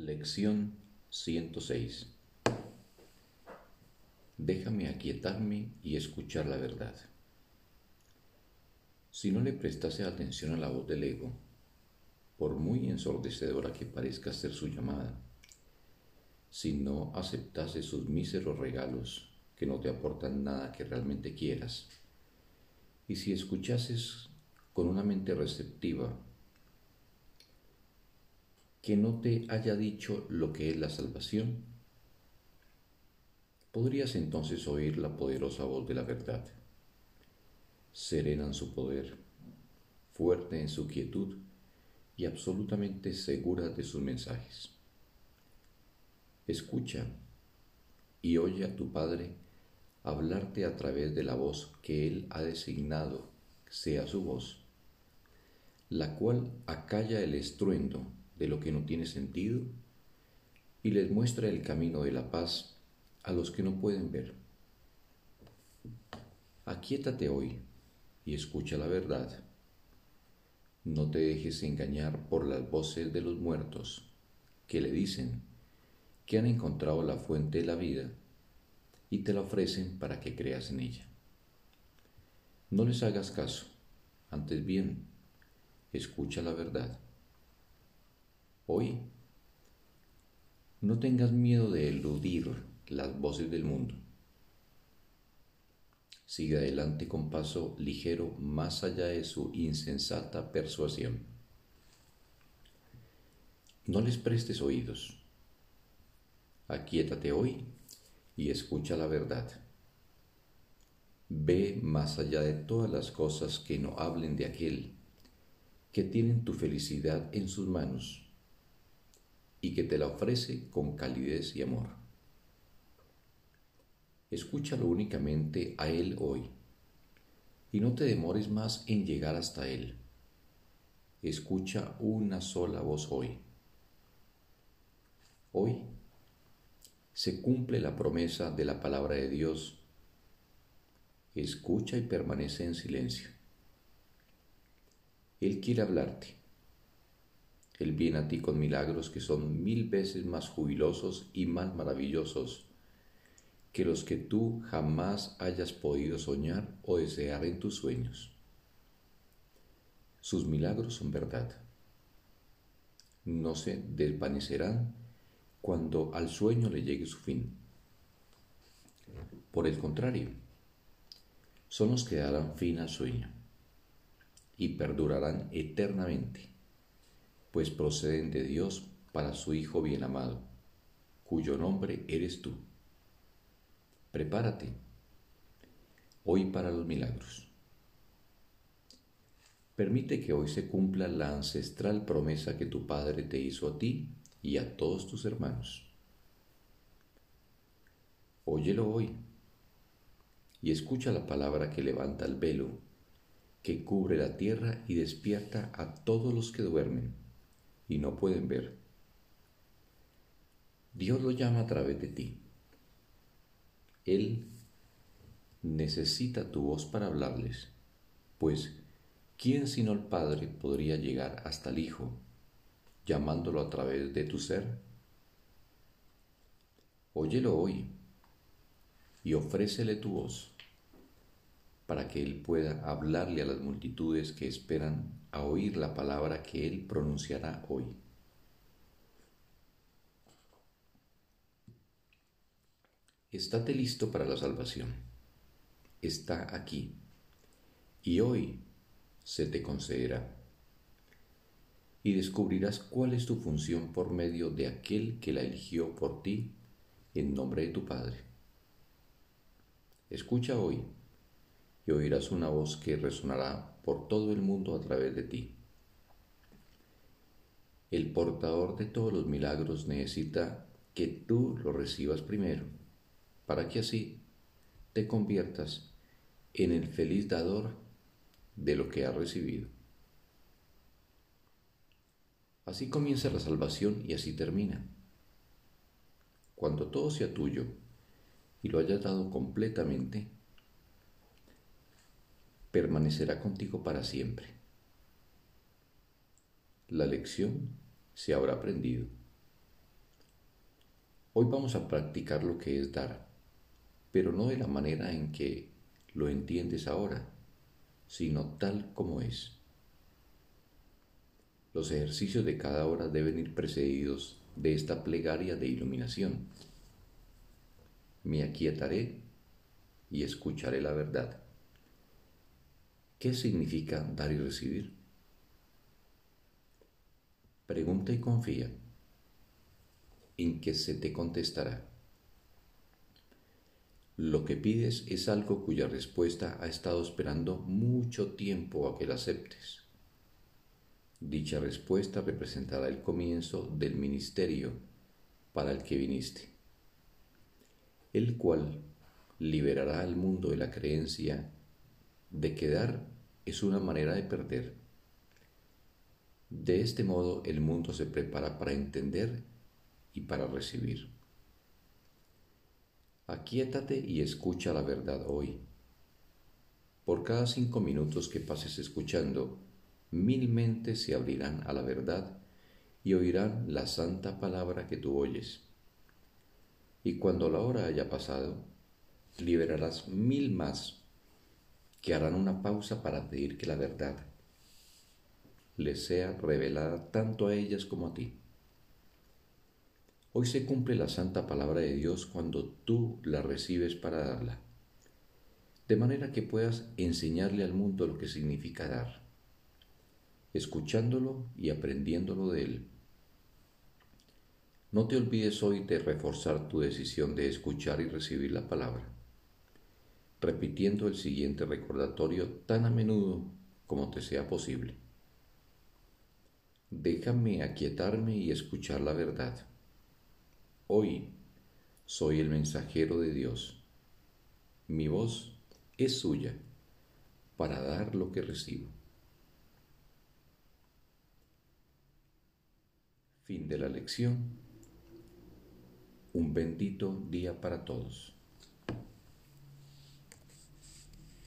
Lección 106 Déjame aquietarme y escuchar la verdad. Si no le prestase atención a la voz del ego, por muy ensordecedora que parezca ser su llamada, si no aceptase sus míseros regalos que no te aportan nada que realmente quieras, y si escuchases con una mente receptiva que no te haya dicho lo que es la salvación, podrías entonces oír la poderosa voz de la verdad, serena en su poder, fuerte en su quietud y absolutamente segura de sus mensajes. Escucha y oye a tu Padre hablarte a través de la voz que Él ha designado sea su voz, la cual acalla el estruendo de lo que no tiene sentido y les muestra el camino de la paz a los que no pueden ver. Aquíétate hoy y escucha la verdad. No te dejes engañar por las voces de los muertos que le dicen que han encontrado la fuente de la vida y te la ofrecen para que creas en ella. No les hagas caso, antes bien, escucha la verdad hoy. No tengas miedo de eludir las voces del mundo. Sigue adelante con paso ligero más allá de su insensata persuasión. No les prestes oídos. Aquíétate hoy y escucha la verdad. Ve más allá de todas las cosas que no hablen de aquel que tienen tu felicidad en sus manos y que te la ofrece con calidez y amor. Escúchalo únicamente a Él hoy y no te demores más en llegar hasta Él. Escucha una sola voz hoy. Hoy se cumple la promesa de la palabra de Dios. Escucha y permanece en silencio. Él quiere hablarte él viene a ti con milagros que son mil veces más jubilosos y más maravillosos que los que tú jamás hayas podido soñar o desear en tus sueños. Sus milagros son verdad. No se desvanecerán cuando al sueño le llegue su fin. Por el contrario, son los que darán fin al sueño y perdurarán eternamente pues proceden de Dios para su Hijo bien amado, cuyo nombre eres tú. Prepárate hoy para los milagros. Permite que hoy se cumpla la ancestral promesa que tu Padre te hizo a ti y a todos tus hermanos. Óyelo hoy y escucha la palabra que levanta el velo, que cubre la tierra y despierta a todos los que duermen y no pueden ver. Dios lo llama a través de ti. Él necesita tu voz para hablarles, pues ¿quién sino el Padre podría llegar hasta el Hijo, llamándolo a través de tu ser? Óyelo hoy y ofrécele tu voz para que Él pueda hablarle a las multitudes que esperan a oír la palabra que Él pronunciará hoy. Estate listo para la salvación. Está aquí. Y hoy se te concederá. Y descubrirás cuál es tu función por medio de aquel que la eligió por ti en nombre de tu Padre. Escucha hoy oirás una voz que resonará por todo el mundo a través de ti. El portador de todos los milagros necesita que tú lo recibas primero, para que así te conviertas en el feliz dador de lo que has recibido. Así comienza la salvación y así termina. Cuando todo sea tuyo y lo hayas dado completamente, permanecerá contigo para siempre. La lección se habrá aprendido Hoy vamos a practicar lo que es dar, pero no de la manera en que lo entiendes ahora, sino tal como es. Los ejercicios de cada hora deben ir precedidos de esta plegaria de iluminación. Me aquietaré y escucharé la verdad. ¿Qué significa dar y recibir? Pregunta y confía en que se te contestará. Lo que pides es algo cuya respuesta ha estado esperando mucho tiempo a que la aceptes. Dicha respuesta representará el comienzo del ministerio para el que viniste, el cual liberará al mundo de la creencia de que dar es una manera de perder. De este modo el mundo se prepara para entender y para recibir. Aquíétate y escucha la verdad hoy. Por cada cinco minutos que pases escuchando, mil mentes se abrirán a la verdad y oirán la santa palabra que tú oyes. Y cuando la hora haya pasado, liberarás mil más que harán una pausa para pedir que la verdad les sea revelada tanto a ellas como a ti. Hoy se cumple la santa palabra de Dios cuando tú la recibes para darla, de manera que puedas enseñarle al mundo lo que significa dar, escuchándolo y aprendiéndolo de él. No te olvides hoy de reforzar tu decisión de escuchar y recibir la palabra repitiendo el siguiente recordatorio tan a menudo como te sea posible. Déjame aquietarme y escuchar la verdad. Hoy soy el mensajero de Dios. Mi voz es suya para dar lo que recibo. Fin de la lección. Un bendito día para todos.